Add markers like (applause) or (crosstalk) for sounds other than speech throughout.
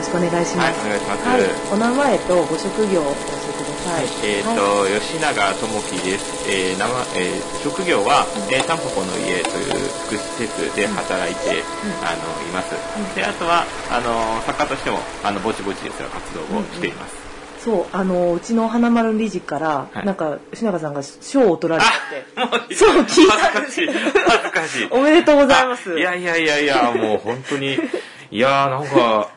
ろしくお願いします。はいお願いしますはい、お名前とご職業を教えてください。えっ、と、吉永智樹です。えー名前えー職業は、えー、タンポポの家という福祉施設で働いて、あのいます。で、あとはあの作家としてもあのぼちぼちですが活動をしています。そう、あの、うちの花丸理事から、はいなんか、吉永さんが賞を取られて (laughs) そう聞いた恥ずかしい恥ずかしい。(laughs) おめでとうございます。あいやいやいやいや、もう本当に、いやーなんか、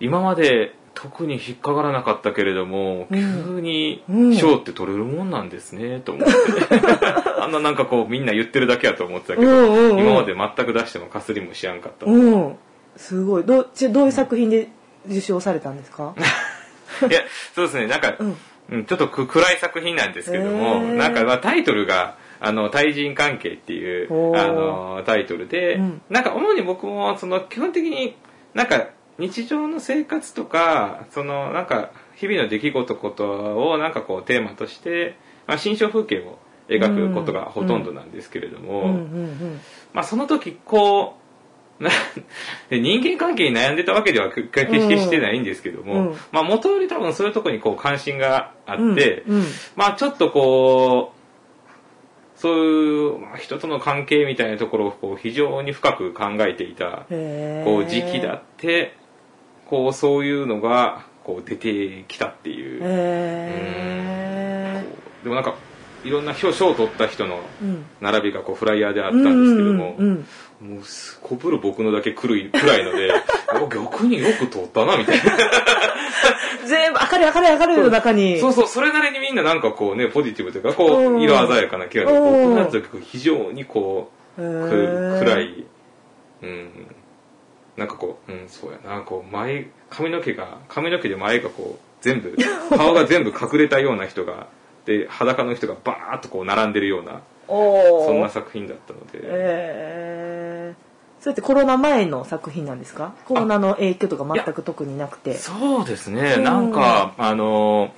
今まで特に引っかからなかったけれども、うん。急にうん賞って取れるもんなんですね、と思って。(laughs) あんななんかこうみんな言ってるだけやと思ってたけど、うんうんうん。今まで全く出してもかすりもしやんかった。いうん。すごい。どう、ちどういう作品で受賞されたんですか？(laughs) や、そうですね、なんか、うん。うんちょっとく暗い作品なんですけども、へー。なんかまあタイトルが、あの、対人関係っていうお、ー。あの、タイトルで、うん。なんか主に僕も、その、基本的になんか、日常の生活とか、その、なんか、日々の出来事ことをなんかこうテーマとして、まあ、新象風景を描くことがほとんどなんですけれども、その時こう、人間関係に悩んでたわけでは決してしてないんですけども、うんまあ元より多分そういうところにこう関心があって、うんうん。まあちょっとこう、そういうまあ人との関係みたいなところをこう非常に深く考えていたこう時期だって、こうそういうのがこう出てきたっていう。へでもなんかいろんな表彰を取った人の並びがこうフライヤーであったんですけども、うんうんうんもうすこぶる僕のだけ暗い (laughs) 暗いのでお逆によく撮ったなみたいな。(laughs) 全部明るい明るい明るいの中に。そうそうそれなりにみんななんかこうねポジティブというかこう色鮮やかなキャラでうん。僕のやつだけ非常にこう暗い。うんなんかこううんそうやなこう前髪の毛が髪の毛で前がこう全部 (laughs) 顔が全部隠れたような人がで裸の人がバーッとこう並んでるようなそんな作品だったので、えー、それってコロナ前の作品なんですか？コロナの影響とか全く特になくて。そうですね、うん。なんか、あの、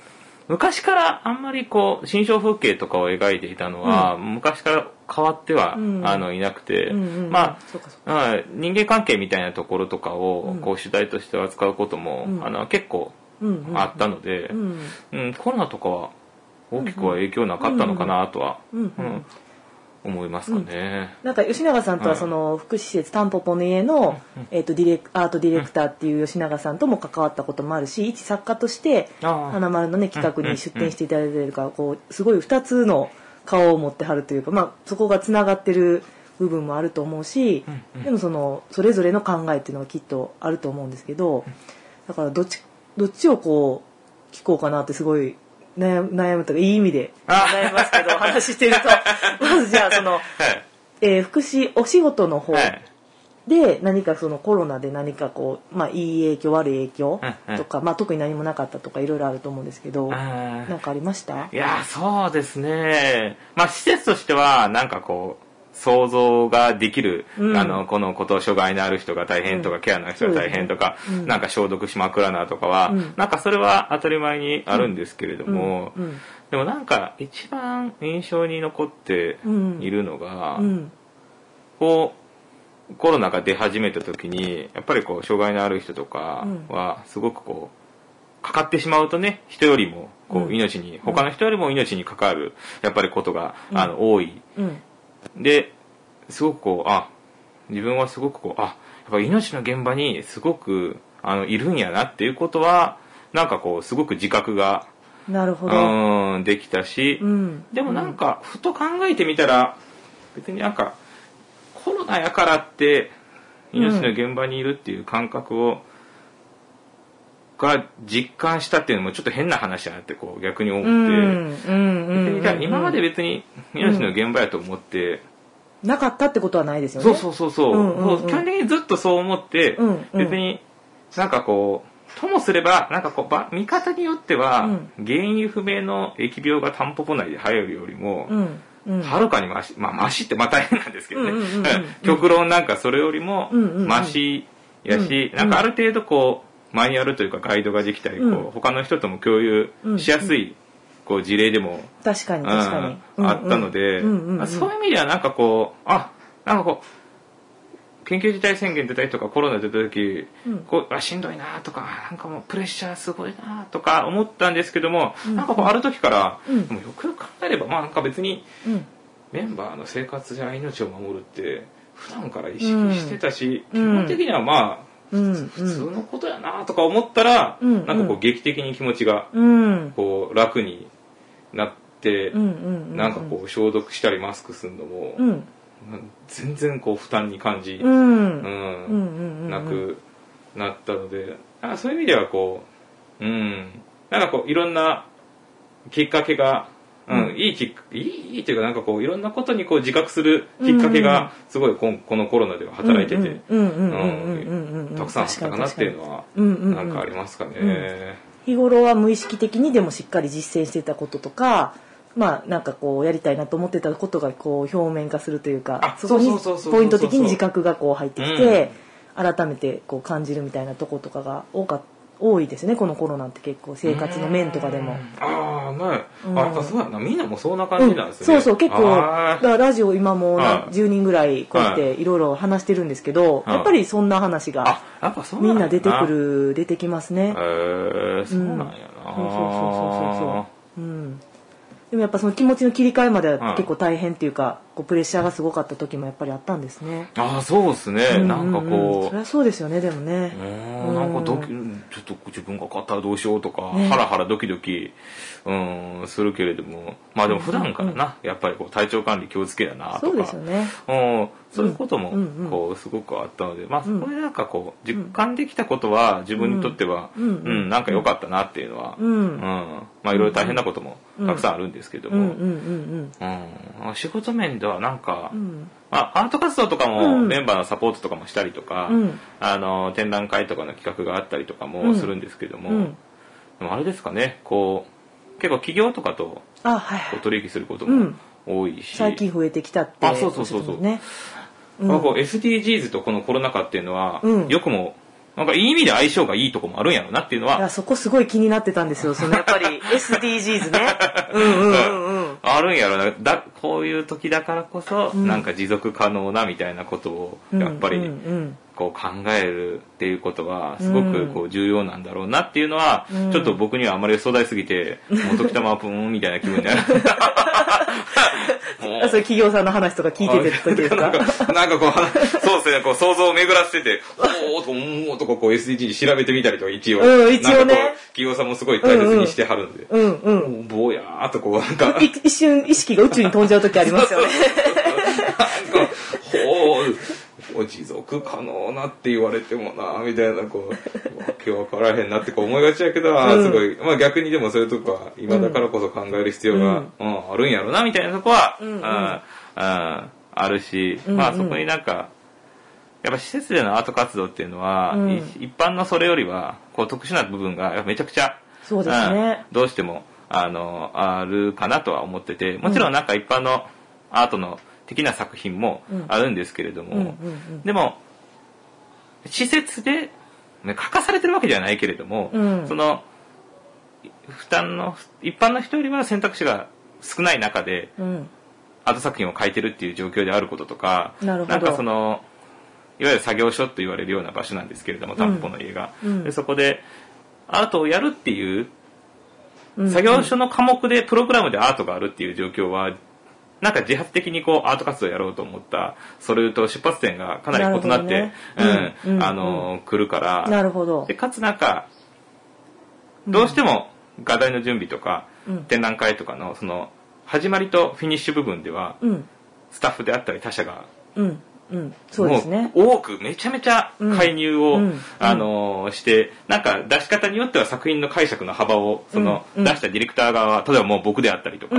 昔からあんまりこう、新象風景とかを描いていたのは、昔から変わっては、うん。あのいなくて、うんうんうん。まあ、うん人間関係みたいなところとかを、うん。こう主題として扱うことも、うん。あの結構うんうんあったので、うんうん。コロナとかは大きくは影響なかったのかなとは、うんうん。うん思いますかね。なんか吉永さんとはその福祉施設タンポポの家の、えー、とディレクアートディレクターっていう吉永さんとも関わったこともあるし一作家として花丸のね企画に出展していただいてるからこうすごい2つの顔を持ってはるというか、まあ、そこがつながってる部分もあると思うし、でもそのそれぞれの考えっていうのがきっとあると思うんですけどだからどっちどっちをこう聞こうかなってすごい悩む悩むとかいい意味であ悩みますけど話してると (laughs) まずじゃあその。はい。えー福祉お仕事の方はい。で何かそのコロナで何かこう、まあ、いい影響悪い影響うんうん。とか、まあ、特に何もなかったとかいろいろあると思うんですけどあー。なんかありました？いやー、そうですね。まあ、施設としては、なんかこう、想像ができる、うん。あの、このこと障害のある人が大変とか、うん。ケアの人が大変とか、そうん。なんか消毒しまくらなとかは、うん。なんかそれは当たり前にあるんですけれども、うん。うん。でもなんか一番印象に残っているのが、うん。こう、コロナが出始めた時に、やっぱりこう、障害のある人とかは、すごくこう、かかってしまうとね、人よりも、こう命に、他の人よりも命に関わる、やっぱりことが、あの、多い。うん。で、すごくこう、あ、自分はすごくこう、あ、やっぱ命の現場にすごく、あの、いるんやなっていうことは、なんかこう、すごく自覚が、うなるほど、ーん、できたし、うん、でもなんか、ふと考えてみたら、別になんか、ナやからって、命の現場にいるっていう感覚を、が実感したっていうのもちょっと変な話だなってこう逆に思って、うんうん今まで別に命の現場やと思って、なかったってことはないですよね。そうそうそうそう,、うんうんうん。基本的にずっとそう思って、うんうん。別になんかこうともすればなんかこうば見方によっては、うん。原因不明の疫病がタンポポ内で流行るよりも、うんうんはるかにマシ、まあマシってまあ大変なんですけどね。極論なんかそれよりもマシやし、うんなんかある程度こう、マニュアルというかガイドができたり、こう他の人とも共有しやすい、こう事例でも、確かにうん確かに、あったので、そういう意味ではなんかこう、あ、なんかこう、緊急事態宣言出たりとかコロナ出た時、うん。こうあしんどいなとかなんかもうプレッシャーすごいなとか思ったんですけども、なんかこうある時から、うん。でもよくよく考えればまあなんか別にうん。メンバーの生活や命を守るって普段から意識してたし、うん。基本的にはまあうん。普通のことやなとか思ったら、うん。なんかこう劇的に気持ちがうん。こう楽になって、うん。うん。なんかこう消毒したりマスクするのも、うん全然こう負担に感じ、うん。うん。うんうんうんなくなったのでなんかそういう意味ではこううん。なんかこういろんなきっかけが、うんうん。いいきっいいというかなんかこういろんなことにこう自覚するきっかけがすごいこんこのコロナでは働いてて、うんうんうんうんうんうんうんたくさんあったかなっていうのはうんうんうんなんかありますかね。日頃は無意識的にでもしっかり実践してたこととかまあなんかこうやりたいなと思ってたことがこう表面化するというかあそこにそうそうそうそうそうポイント的に自覚がこう入ってきて、改めてこう感じるみたいなとことかが多か多いですねこのコロナって結構生活の面とかでも。ああまあ、うん。あやっぱそうやなみんなもそんな感うんじなんですね、そうそう結構だからラジオ今もなはい。10人ぐらいこうやっていろいろ話してるんですけど、はい。やっぱりそんな話がみんな出てくるる出てきますね。へえそうなんやな、そうそうそうそうそう。うんでもやっぱその気持ちの切り替えまでは結構大変っていうか、こうプレッシャーがすごかった時もやっぱりあったんですね。ああそうですね、なんかうう。こそりゃそうですよねでもね。ううん。なんかドキちょっと自分が勝ったらどうしようとか、ねハラハラドキドキうんするけれども。まあでも普段からな、やっぱりこう体調管理気をつけやなとか。そうですよね。うん。そういうこともうん。うんうん。こうすごくあったので、まあそうん。こでなんかこう実感できたことは自分にとっては、ううんん。なんか良かったなっていうのは、うん。うん。まあいろいろ大変なこともたくさんあるんですけども、うんうんうんうん仕事面ではなんか、うんうん。まあ、アート活動とかうんもメンバーのサポートとかもしたりとか、うんあの展覧会とかの企画があったりとかもするんですけども、うんでもあれですかねこう結構企業とかとあはいはい。こう取引することもうん多いし、最近増えてきたって。あそうそうそうそうおっしゃってますね。まあこう SDGs とこのコロナ禍っていうのは、うんよくもなんかいい意味で相性がいいとこもあるんやろなっていうのはいやそこすごい気になってたんですよ。そのやっぱり (laughs) SDGs ね。うんうんうんうん。(laughs) あるんやろな。だこういう時だからこそ、うん。なんか持続可能なみたいなことをうん。やっぱり、こう考えるっていうことはすごくこう重要なんだろうなっていうのは、うん。ちょっと僕にはあまり壮大すぎて、もう時たまプーンみたいな気分になる。(laughs) も (laughs) それ企業さんの話とか聞いててる時ですか？なんか、こう、話そうですね、こう想像を巡らせてて、(laughs) おーとか、うーんとかこう SDG 調べてみたりとか一応。うん一応ね企業さんもすごい大切にしてはるんで。うんうん。ぼやーっとこう、なんか、い一瞬意識が宇宙に飛んじゃう時ありますよね。なんか、ほう、持続可能なって言われてもな、みたいな、こう、わけわからへんなってこう思いがちやけど、あーすごい、まあ逆にでもそういうとこは、今だからこそ考える必要が、うん。あるんやろな、みたいなとこは、うんうんあああるし、うんうんまあそこになんか、やっぱ施設でのアート活動っていうのは、うんい一般のそれよりは、こう特殊な部分がやっぱめちゃくちゃ、そうですねうんどうしても、あの、あるかなとは思ってて、もちろんなんか一般のアートの的な作品もあるんですけれども、うんうんうん。でも、施設で、ね書かされてるわけではないけれども、うん。その、負担の、一般の人よりは選択肢が少ない中で、うん。アート作品を描いてるっていう状況であることとか、なんかその、いわゆる作業所と言われるような場所なんですけれども、担保の家が。うん。でそこで、アートをやるっていう、うん。作業所の科目でプログラムでアートがあるっていう状況は、なんか自発的にこうアート活動をやろうと思った、それと出発点がかなり異なって、ねうんうんうん。あの、来るから、なるほど。で、。かつなんか、どうしても画題の準備とか、うん。展覧会とかの、その、始まりとフィニッシュ部分では、うん。スタッフであったり他社が、うんうんそうですね。多くめちゃめちゃ介入を、うんうんあのーして、なんか出し方によっては作品の解釈の幅を、その、出したディレクター側は、例えばもう僕であったりとか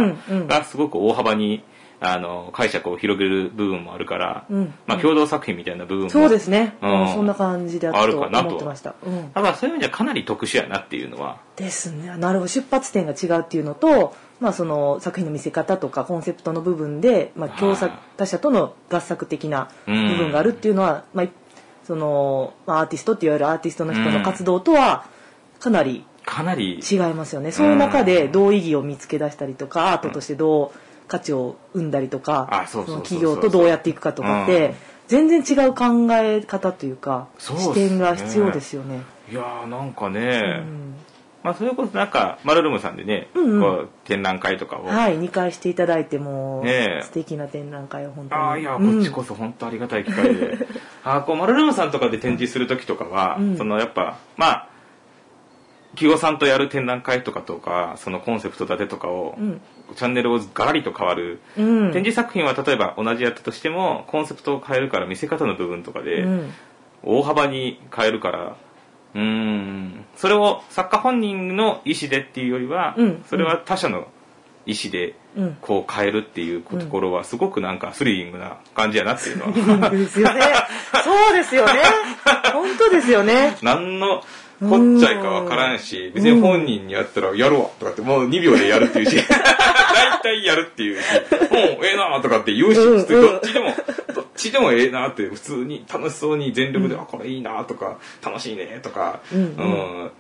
がすごく大幅に、あのー解釈を広げる部分もあるから、うんまあ共同作品みたいな部分も、そうですね。うんうんそんな感じだとあるかなと思ってました。うんだからそういう意味ではかなり特殊やなっていうのは、ですね。なるほど。出発点が違うっていうのと、まあその作品の見せ方とかコンセプトの部分で、まあ共作はい他者との合作的な部分があるっていうのは、まあその、まあ、アーティストっていわゆるアーティストの人の活動とはかなりかなり、違いますよね。そういう中でどう意義を見つけ出したりとか、アートとしてどう価値を生んだりとかあその企業とどうやっていくかとかって、全然違う考え方というか視点が必要ですよね。いやーなんかうね、んまあそれこそなんかマルルームさんでね、うんうん。こう展覧会とかを、はい、2回していただいても、ねえ。素敵な展覧会を本当に。ああいやこうん。っちこそ本当ありがたい機会で、(laughs) ああこうマルルームさんとかで展示する時とかは、うん。そのやっぱまあ企業さんとやる展覧会とかとかそのコンセプト立てとかを、うん。チャンネルをガラリと変わる、うん、展示作品は例えば同じやったとしてもコンセプトを変えるから見せ方の部分とかで、うん。大幅に変えるからうーん。それを作家本人の意思でっていうよりは、うん。それは他者の意思でうん。こう変えるっていうところはすごくなんかスリリングな感じやなっていうのは。リングですよね。そうですよね。本当ですよね。何のこっちゃいかわからんし別に本人にやったらやるわとかってもう2秒でやるっていうし (laughs) 大体やるっていうしもうええなとかって言うしうん。どっちでもちでもええなって普通に楽しそうに全力で、あこれいいなとか楽しいねとか、うんうん。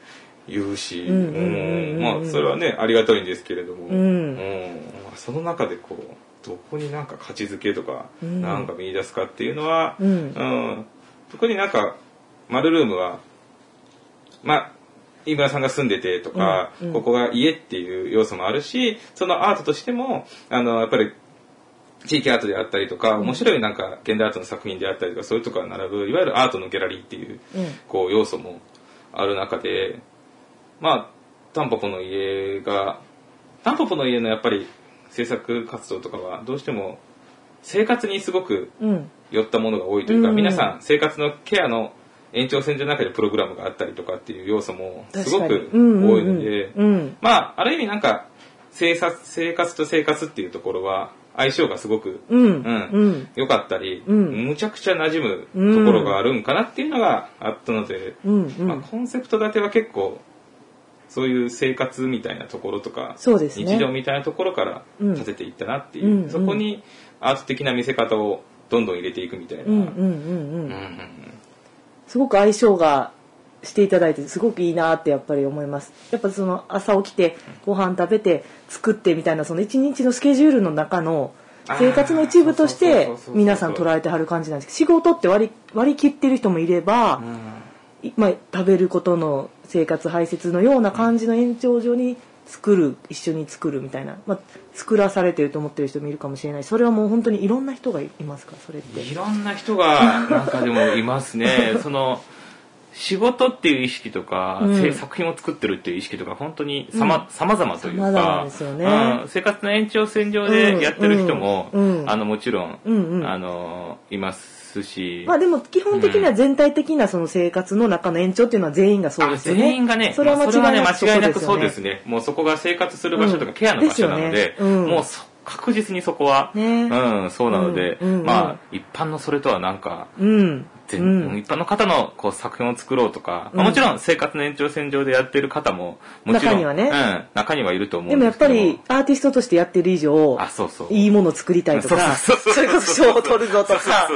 言うし、うんうんうんうんまあそれはねありがたいんですけれども、うん。まあその中でこうどこになんか価値づけとか、うん。なんか見出すかっていうのは、うん。うん。特になんかマルルームはまあ飯村さんが住んでてとか、うん。うん。ここが家っていう要素もあるしそのアートとしてもあのやっぱり地域アートであったりとか、面白いなんか現代アートの作品であったりとかそういうとこが並ぶいわゆるアートのギャラリーっていううん。こう要素もある中でまあタンポポの家がタンポポの家のやっぱり制作活動とかはどうしても生活にすごくうん。寄ったものが多いというか、うん。皆さん生活のケアの延長線上の中でプログラムがあったりとかっていう要素もすごく多いので、まあある意味なんか生活生活と生活っていうところは相性がすごくうんうんかったり、うん。むちゃくちゃ馴染むところがあるんかなっていうのがあったので、うんうん。まあ、コンセプト立ては結構そういう生活みたいなところとか、ね。日常みたいなところからうん。立てていったなっていう、うんうん。そこにアート的な見せ方をどんどん入れていくみたいな、すごく相性がしていただいてすごくいいなってやっぱり思います。やっぱその朝起きてご飯食べて作ってみたいなその一日のスケジュールの中の生活の一部として皆さん捉えてはる感じなんです。けど仕事って割り割り切ってる人もいれば、いまあ、食べることの生活排泄のような感じの延長上に作る一緒に作るみたいな、まあ、作らされてると思ってる人もいるかもしれない。しそれはもう本当にいろんな人がいますか？らそれって。いろんな人がなんかでもいますね。(laughs) その仕事っていう意識とか、うん。せ作品を作ってるっていう意識とか本当にさま,、様々というかね。うん。生活の延長線上でやってる人も、うん。うんあのもちろん、うんうん。あのいますし、まあでも基本的には全体的なその生活の中の延長っていうのは全員がそうですよね。あ全員がね、それは間違いなくまあね間違いなくそうですね。ね。もうそこが生活する場所とかうんケアの場所なので、でね。うん。もうそ確実にそこは、ね。うん、そうなので、うんうんうん。まあ一般のそれとはなんか、うん。全うん。一般の方のこう作品を作ろうとか、まあうんもちろん生活の延長線上でやってる方ももちろん中にはね。うん、中にはいると思うでも。やっぱりアーティストとしてやってる以上、あそうそう。いいものを作りたいとか、それ (laughs) こそ賞を取るぞとか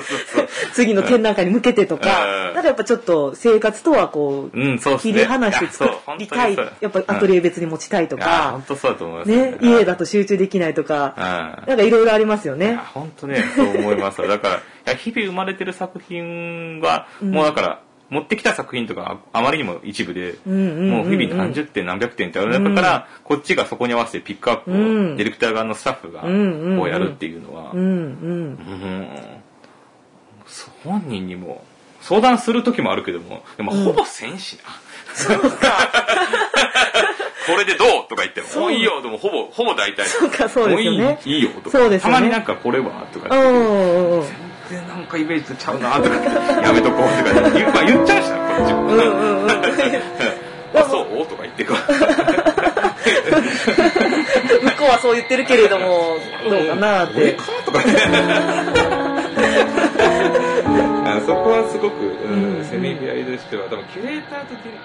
次の展覧会に向けてとか、うん。なんかやっぱちょっと生活とはこう、うんそうね。切り離して作りたい、やっぱアトリエ別に持ちたいとか本、当そうだと思いますね、家だと集中できないとか、うん。なんかいろいろありますよね。本当ねそう思いますだから日々生まれてる作品は、もうだから持ってきた作品とかあまりにも一部で、もう日々何十点何百点ってある中から、こっちがそこに合わせてピックアップを、うん。ディレクター側のスタッフがこうやるっていうのは、本人にも相談する時もあるけどもでもほぼせんしな、そうか。(laughs) これでどうとか言っても、もういいよ、でもほぼ、ほぼ大体。そうかそうですよね。もういいいいよとか。そうですよね。たまになんかこれはとか然なんかイメージとちゃうなとか言って、やめとこうとか言う、まあ言っちゃうしな、こっちも。うんうんうん。あ、そう？とか言ってこう。向こうはそう言ってるけれども、どうかなって。俺か？とかね。あそこはすごく、うんうんせめぎ合いとしては、多分キュレーターとディレ